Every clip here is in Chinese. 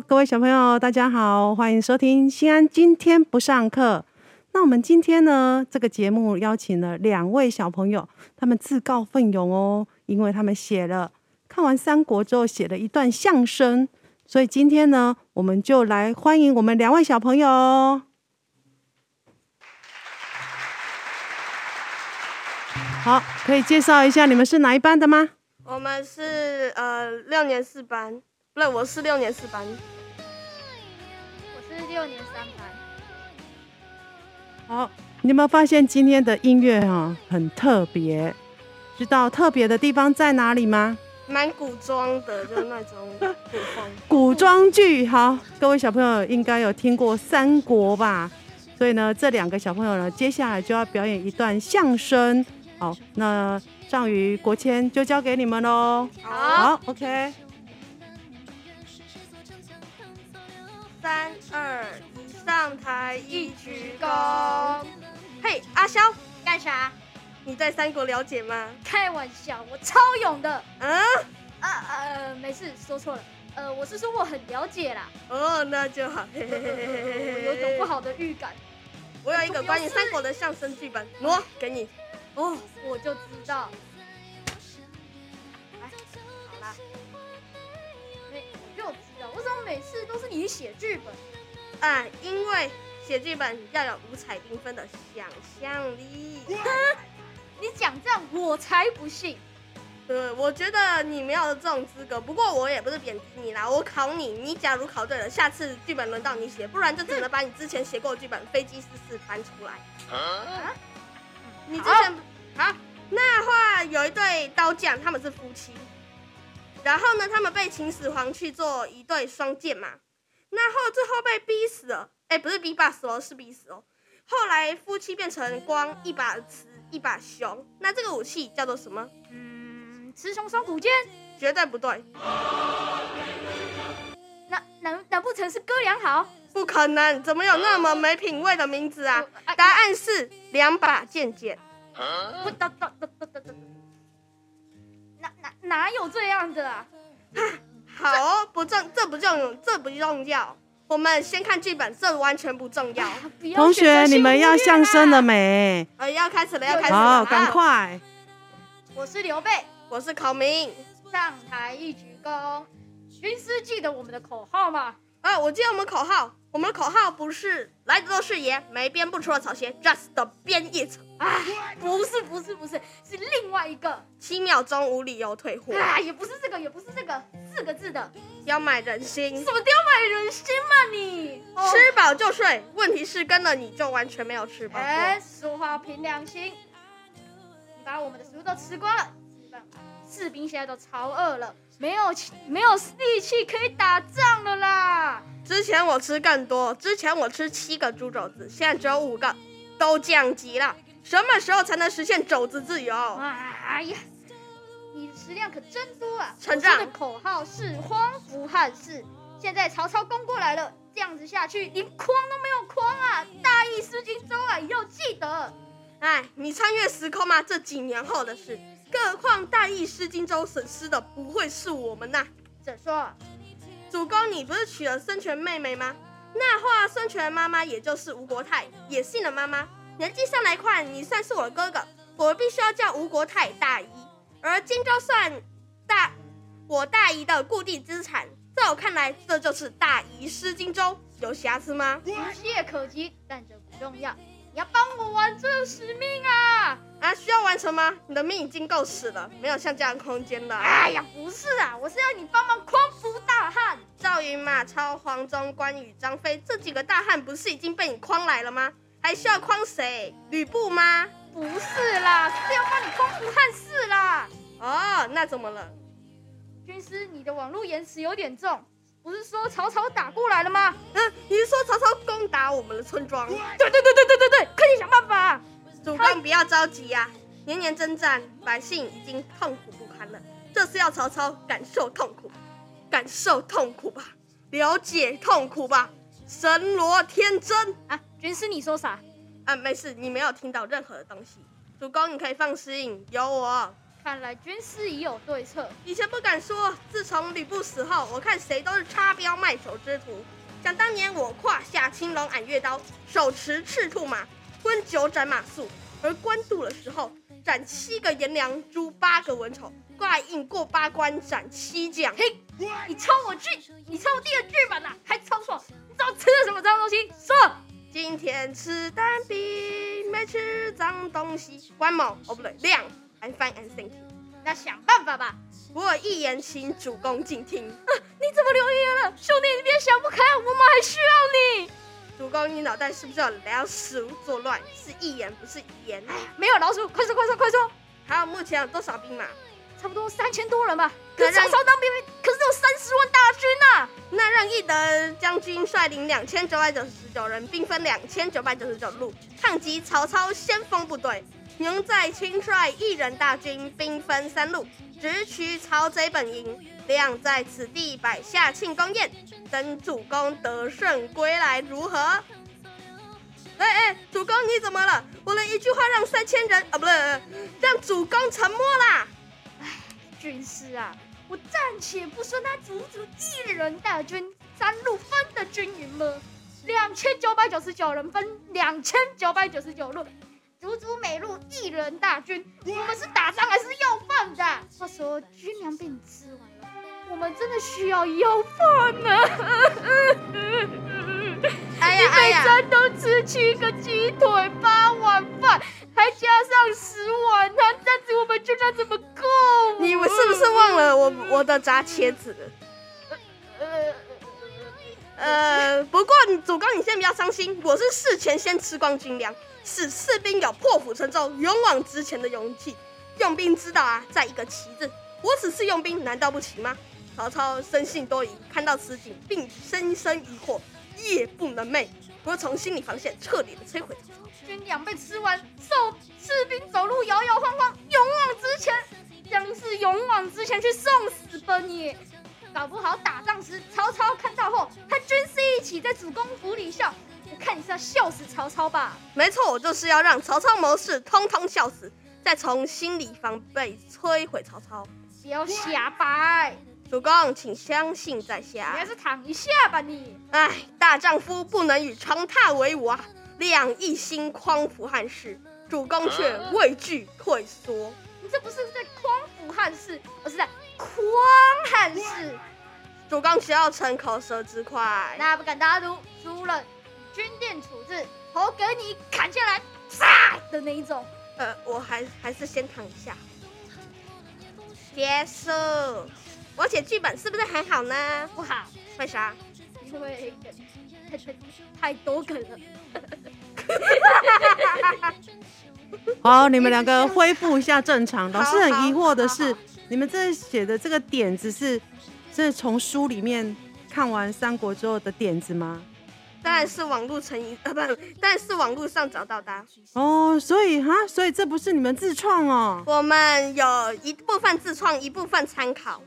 各位小朋友，大家好，欢迎收听新安今天不上课。那我们今天呢，这个节目邀请了两位小朋友，他们自告奋勇哦，因为他们写了看完三国之后写了一段相声，所以今天呢，我们就来欢迎我们两位小朋友。好，可以介绍一下你们是哪一班的吗？我们是呃六年四班，不对，我是六年四班。我是六年三班。好，你有没有发现今天的音乐哈、很特别？知道特别的地方在哪里吗？蛮古装的，就是那种古风。古装剧。好，各位小朋友应该有听过三国吧？所以呢，这两个小朋友呢，接下来就要表演一段相声。好，那尚宇、国谦就交给你们喽。好，OK。上台一鞠躬。嘿，阿肖，干啥？你对三国了解吗？开玩笑，我超勇的。嗯，啊呃，没事，说错了。呃，我是说我很了解啦。哦，那就好。嘿嘿嘿我有种不。好的预感。我有一个关于三国的相声剧本，喏，给你。哦，我就知道。来，好啦。没，我就知道，为什么每次都是你写剧本？啊，因为写剧本要有五彩缤纷的想象力。你讲这样，我才不信。对，我觉得你没有这种资格。不过我也不是贬低你啦，我考你，你假如考对了，下次剧本轮到你写，不然就只能把你之前写过的剧本《飞机失事》翻出来。啊？你之前好，那话有一对刀匠，他们是夫妻，然后呢，他们被秦始皇去做一对双剑嘛，那后最后被逼死了，哎，不是逼爸死哦，是逼死哦。后来夫妻变成光一把雌一把雄，那这个武器叫做什么？嗯，雌雄双股剑。绝对不对，难难难不成是哥俩好？不可能，怎么有那么没品味的名字啊？答案是两把剑剑。哪哪哪有这样的啊？好哦，不重，这不重，这不重要。我们先看剧本，这完全不重要。要 同学，你们要相声了？没？呃，要开始了，要开始了。好，赶啊！快。我是刘备，我是孔明。上台一鞠躬。军师记得我们的口号吗？啊，我记得我们口号，我们的口号不是来的都是爷，没编不出的草鞋，just 的边一层，啊，不是不是不是，是另外一个。七秒钟无理由退货，啊，也不是这个，也不是这个，四个字的。要买人心什，么要买人心嘛你？哦吃饱就睡。问题是跟了你就完全没有吃饱过。哎，说话凭良心，你把我们的食物都吃光了，士兵现在都超饿了，没有气没有力气可以打仗了啦。之前我吃更多，之前我吃七个猪肘子，现在只有五个，都降级了。什么时候才能实现肘子自由？哎呀，你的食量可真多啊！成长的口号是荒服汉室，现在曹操攻过来了，这样子下去连框都没有框啊！大意失荆州啊，要记得。哎，你穿越时空吗？这几年后的事。更何况大意失荆州，损失的不会是我们呐。怎说？主公，你不是娶了孙权妹妹吗？那话孙权妈妈也就是吴国太，也姓了妈妈。年纪上来看，你算是我哥哥，我必须要叫吴国太大姨。而荆州算大我大姨的固定资产，在我看来，这就是大姨失荆州，有瑕疵吗？无懈可击，但这不重要。你要帮我完成使命啊！啊，需要完成吗？你的命已经够死了，没有像这样的空间了。哎呀，不是啊，我是要你帮忙匡扶大汉。赵云、马超、黄忠、关羽、张飞这几个大汉不是已经被你诓来了吗？还需要诓谁？吕布吗？不是啦，是要帮你匡扶汉室啦。哦，那怎么了？军师，你的网络延迟有点重，不是说曹操打过来了吗？嗯，你是说曹操攻打我们的村庄？对对对对对对对，快点想办法。主公不要着急呀、年年征战，百姓已经痛苦不堪了。这是要曹操感受痛苦，感受痛苦吧，了解痛苦吧。神罗天真啊，军师你说啥？啊，没事，你没有听到任何的东西。主公，你可以放心，有我。看来军师已有对策。以前不敢说，自从吕布死后，我看谁都是插标卖首之徒。想当年我胯下青龙偃月刀，手持赤兔马，吞九斩马谡；而官渡的时候，斩七个颜良，诛八个文丑，挂印过八关，斩七将。嘿，你抄我剧，你抄我第二剧本呐、还抄错？你知道吃了什么脏东西？说。今天吃蛋饼，没吃脏东西。关某，哦不对，亮，I'm fine and thank you。那想办法吧。我一言，请主公静听。你怎么留言了？兄弟，你别想不开，我们还需要你。主公，你脑袋是不是有老鼠作乱？是一言，不是一言。哎，没有老鼠，快说快说快说！还有，目前有多少兵马？差不多三千多人吧。可曹操当兵，可是有三十万大军呐、那让翼德将军率领两千九百九十九人，兵分两千九百九十九路，抗击曹操先锋部队。牛在亲率一人大军，兵分三路，直取曹贼本营。亮在此地摆下庆功宴，等主公得胜归来，如何？哎哎，主公你怎么了？我的一句话让三千人啊，不对，让主公沉默啦。军师啊，我暂且不说那足足一人大军三路分的军营了，两千九百九十九人分两千九百九十九路，足足每路一人大军，我们是打仗还是要饭的？话说军粮被你吃完了，我们真的需要要饭呢、哎你呀哎呀！每餐都吃七个鸡腿八碗饭，还加上十碗汤，这样子我们军粮怎么够？你是不是忘了我我的炸茄子？呃，不过主公，你先不要伤心，我是事前先吃光军粮，使士兵有破釜沉舟、勇往直前的勇气。用兵之道啊，在一个旗字。我此次用兵，难道不奇吗？曹操生性多疑，看到此景，并深深疑惑，夜不能寐。我从心理防线彻底的摧毁曹操。军粮被吃完，受士兵走路摇摇晃晃，勇往直前，将士勇往直前去送死吧你。搞不好打仗时，曹操看到后，和军师一起在主公府里笑。我看你是要笑死曹操吧？没错，我就是要让曹操谋士通通笑死，再从心理防备摧毁曹操。不要瞎掰，主公，请相信在下你还。是躺一下吧你。唉，大丈夫不能与床榻为伍啊！亮一心匡扶汉室，主公却畏惧退缩。你这不是在匡扶汉室，而是在匡汉室。主公需要逞口舌之快。那不敢打赌，输了军电处置，头给你砍下来，杀的那一种。呃，我还还是先躺一下。结束。我写剧本是不是很好呢？不好，为啥？因为太太太多梗了。好，你们两个恢复一下正常。老师很疑惑的好是好，你们这写的这个点子是是从书里面看完三国之后的点子吗？当然是网络成瘾，呃，不，当然是网络上找到的啊。哦，所以哈，所以这不是你们自创哦。我们有一部分自创，一部分参考。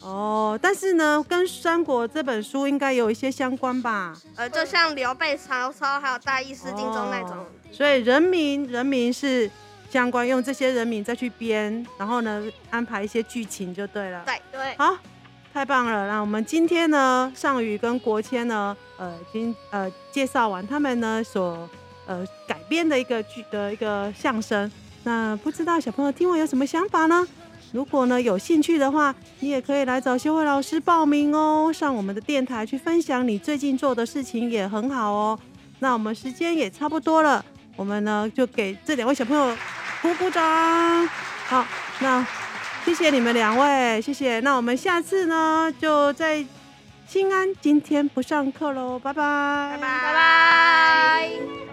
哦，但是呢，跟三国这本书应该有一些相关吧？呃，就像刘备、曹操还有大意失荆州那种哦。所以人民人民是相关，用这些人名再去编，然后呢安排一些剧情就对了。对对，好，太棒了！那我们今天呢，尚宇跟国谦呢，呃，已经呃介绍完他们呢所呃改编的一个剧的一个相声。那不知道小朋友听完有什么想法呢？如果呢有兴趣的话，你也可以来找修慧老师报名哦，上我们的电台去分享你最近做的事情也很好哦。那我们时间也差不多了，我们呢就给这两位小朋友鼓鼓掌。好，那谢谢你们两位，谢谢。那我们下次呢就在新安今天不上课喽，拜拜，拜拜拜拜。